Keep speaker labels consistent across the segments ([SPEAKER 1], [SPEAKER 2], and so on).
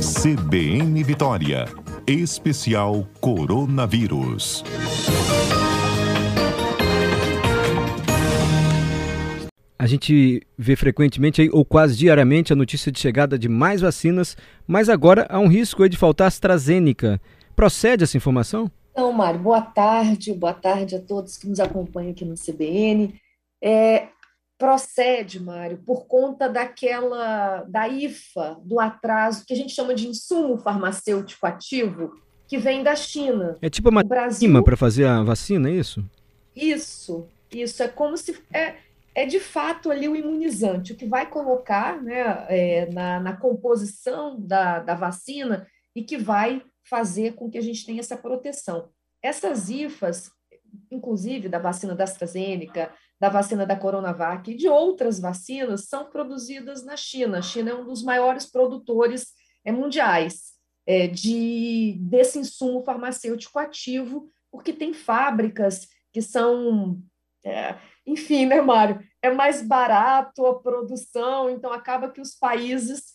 [SPEAKER 1] CBN Vitória. Especial Coronavírus.
[SPEAKER 2] A gente vê frequentemente ou quase diariamente a notícia de chegada de mais vacinas, mas agora há um risco de faltar AstraZeneca. Procede essa informação?
[SPEAKER 3] Então, Mário, boa tarde, boa tarde a todos que nos acompanham aqui no CBN. É, procede, Mário, por conta daquela da IFA, do atraso que a gente chama de insumo farmacêutico ativo, que vem da China.
[SPEAKER 2] É tipo uma Brasil... para fazer a vacina, é isso?
[SPEAKER 3] Isso, isso. É como se. É, é de fato ali o imunizante, o que vai colocar né, é, na, na composição da, da vacina e que vai fazer com que a gente tenha essa proteção. Essas IFAs, inclusive da vacina da AstraZeneca, da vacina da Coronavac e de outras vacinas são produzidas na China. A China é um dos maiores produtores é, mundiais é, de, desse insumo farmacêutico ativo, porque tem fábricas que são. É, enfim, né, Mário? É mais barato a produção, então acaba que os países,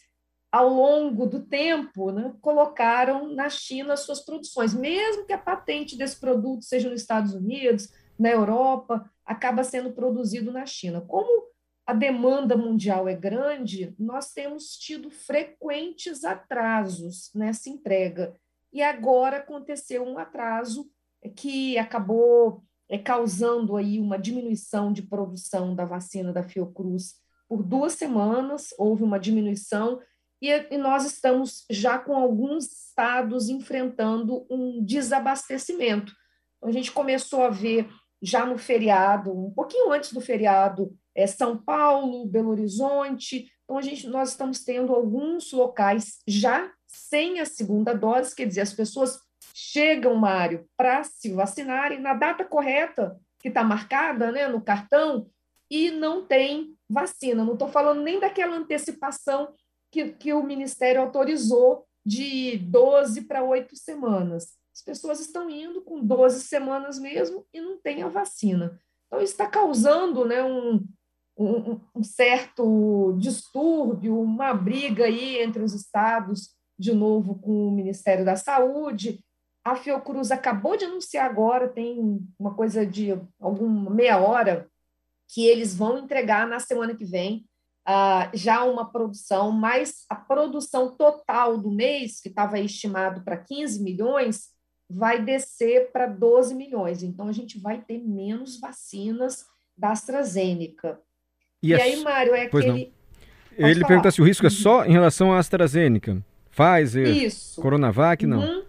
[SPEAKER 3] ao longo do tempo, né, colocaram na China suas produções, mesmo que a patente desse produto seja nos Estados Unidos, na Europa, acaba sendo produzido na China. Como a demanda mundial é grande, nós temos tido frequentes atrasos nessa entrega. E agora aconteceu um atraso que acabou é, causando aí uma diminuição de produção da vacina da Fiocruz por duas semanas, houve uma diminuição, e, nós estamos já com alguns estados enfrentando um desabastecimento. Então, a gente começou a ver já no feriado, um pouquinho antes do feriado, é São Paulo, Belo Horizonte. Então, a gente, nós estamos tendo alguns locais já sem a segunda dose, quer dizer, as pessoas chegam, Mário, para se vacinarem na data correta, que está marcada né, no cartão, e não tem vacina. Não estou falando nem daquela antecipação que, que o Ministério autorizou de 12 para 8 semanas. As pessoas estão indo com 12 semanas mesmo e não tem a vacina. Então, isso está causando né, um, um, um, certo distúrbio, uma briga aí entre os estados, de novo com o Ministério da Saúde. A Fiocruz acabou de anunciar agora, tem uma coisa de alguma meia hora, que eles vão entregar na semana que vem uh, já uma produção, mas a produção total do mês, que estava estimado para 15 milhões, vai descer para 12 milhões. Então, a gente vai ter menos vacinas da AstraZeneca.
[SPEAKER 2] E, e aí, Mário, é pois aquele. Não. Ele falar. pergunta se o risco é só em relação à AstraZeneca. Pfizer, Isso. Coronavac, não? Uhum.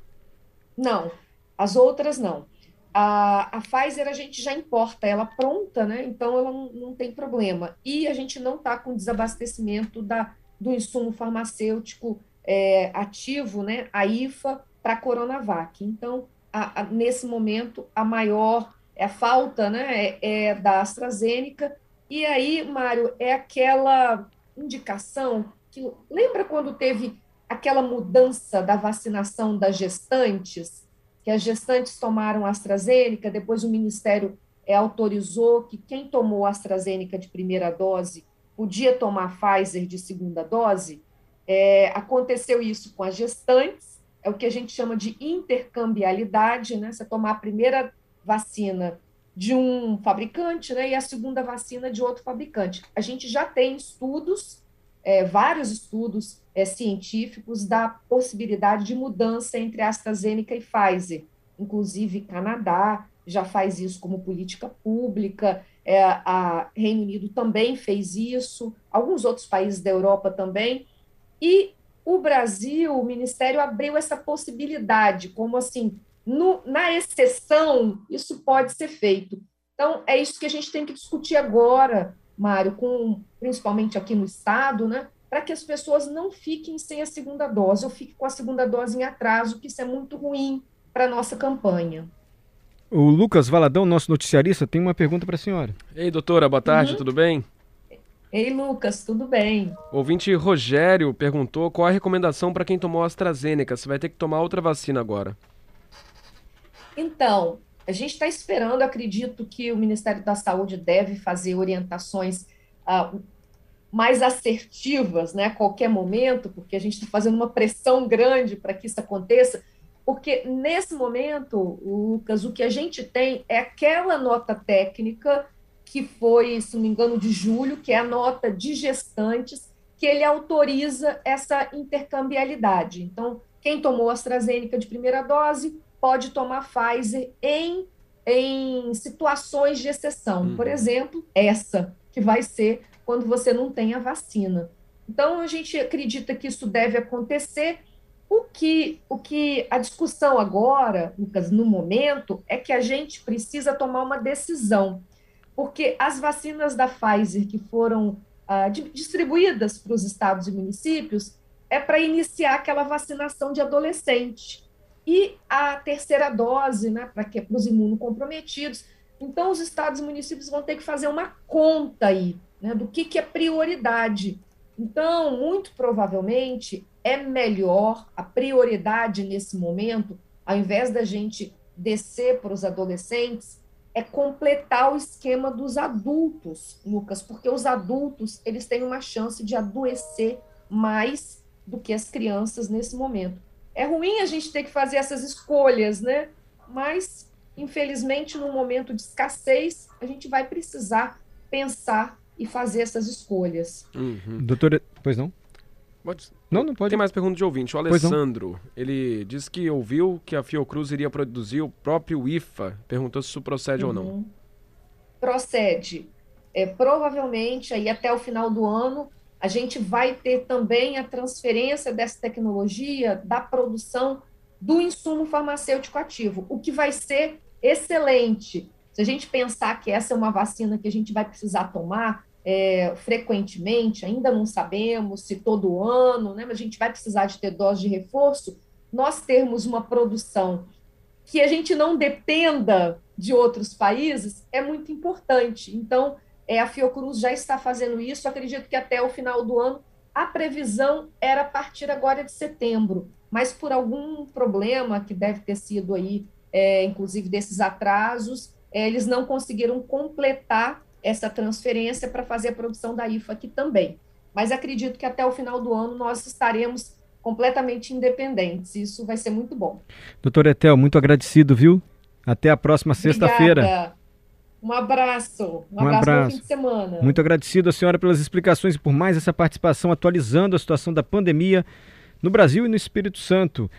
[SPEAKER 3] Não, as outras não. A, a Pfizer a gente já importa ela pronta, né? Então ela não, não tem problema. E a gente não está com desabastecimento da, do insumo farmacêutico é, ativo, né? A IFA para a Coronavac. Então, a, a, nesse momento, a maior é a falta né, é, é da AstraZeneca. E aí, Mário, é aquela indicação que lembra quando teve aquela mudança da vacinação das gestantes, que as gestantes tomaram AstraZeneca, depois o Ministério é, autorizou que quem tomou AstraZeneca de primeira dose podia tomar Pfizer de segunda dose. É, aconteceu isso com as gestantes, é o que a gente chama de intercambialidade, né? Você tomar a primeira vacina de um fabricante, né, e a segunda vacina de outro fabricante. A gente já tem estudos, é, vários estudos é, científicos da possibilidade de mudança entre AstraZeneca e Pfizer. Inclusive, Canadá já faz isso como política pública, é, a Reino Unido também fez isso, alguns outros países da Europa também, e o Brasil, o Ministério abriu essa possibilidade, como assim, no, na exceção, isso pode ser feito. Então, é isso que a gente tem que discutir agora, Mário, com, principalmente aqui no Estado, né, para que as pessoas não fiquem sem a segunda dose, ou fiquem com a segunda dose em atraso, que isso é muito ruim para a nossa campanha.
[SPEAKER 2] O Lucas Valadão, nosso noticiarista, tem uma pergunta para a senhora.
[SPEAKER 4] Ei, doutora, boa tarde, uhum. tudo bem?
[SPEAKER 3] Ei, Lucas, tudo bem?
[SPEAKER 4] O ouvinte Rogério perguntou qual a recomendação para quem tomou AstraZeneca. Você vai ter que tomar outra vacina agora.
[SPEAKER 3] Então, a gente está esperando, acredito que o Ministério da Saúde deve fazer orientações uh, mais assertivas, né, a qualquer momento, porque a gente está fazendo uma pressão grande para que isso aconteça, porque nesse momento, Lucas, o que a gente tem é aquela nota técnica que foi, se não me engano, de julho, que é a nota de gestantes, que ele autoriza essa intercambialidade. Então, quem tomou AstraZeneca de primeira dose pode tomar Pfizer em, em situações de exceção. Uhum. Por exemplo, essa, que vai ser quando você não tem a vacina. Então, a gente acredita que isso deve acontecer. O que, o que a discussão agora, Lucas, no momento, é que a gente precisa tomar uma decisão porque as vacinas da Pfizer que foram ah, distribuídas para os estados e municípios é para iniciar aquela vacinação de adolescente. E a terceira dose, né, para que para os imunocomprometidos. Então, os estados e municípios vão ter que fazer uma conta aí, né, do que, que é prioridade. Então, muito provavelmente, é melhor a prioridade nesse momento, ao invés da gente descer para os adolescentes, é completar o esquema dos adultos, Lucas, porque os adultos eles têm uma chance de adoecer mais do que as crianças nesse momento. É ruim a gente ter que fazer essas escolhas, né? Mas, infelizmente, no momento de escassez, a gente vai precisar pensar e fazer essas escolhas.
[SPEAKER 2] Uhum. Doutora, pois não?
[SPEAKER 4] Pode... Não, não pode.
[SPEAKER 2] Tem
[SPEAKER 4] mais pergunta de ouvinte. O Alessandro, ele disse que ouviu que a Fiocruz iria produzir o próprio IFA. Perguntou se isso procede uhum. ou não. Uhum.
[SPEAKER 3] Procede. É, provavelmente, aí até o final do ano, a gente vai ter também a transferência dessa tecnologia da produção do insumo farmacêutico ativo, o que vai ser excelente. Se a gente pensar que essa é uma vacina que a gente vai precisar tomar, é, frequentemente, ainda não sabemos se todo ano, né, mas a gente vai precisar de ter dose de reforço, nós termos uma produção que a gente não dependa de outros países é muito importante. Então, é, a Fiocruz já está fazendo isso, acredito que até o final do ano, a previsão era partir agora de setembro, mas por algum problema que deve ter sido aí, é, inclusive desses atrasos, é, eles não conseguiram completar essa transferência para fazer a produção da IFA aqui também. Mas acredito que até o final do ano nós estaremos completamente independentes. Isso vai ser muito bom.
[SPEAKER 2] Doutor Etel, muito agradecido, viu? Até a próxima sexta-feira.
[SPEAKER 3] Um abraço. Um, um abraço, abraço. fim de semana.
[SPEAKER 2] Muito agradecido à senhora pelas explicações e por mais essa participação atualizando a situação da pandemia no Brasil e no Espírito Santo.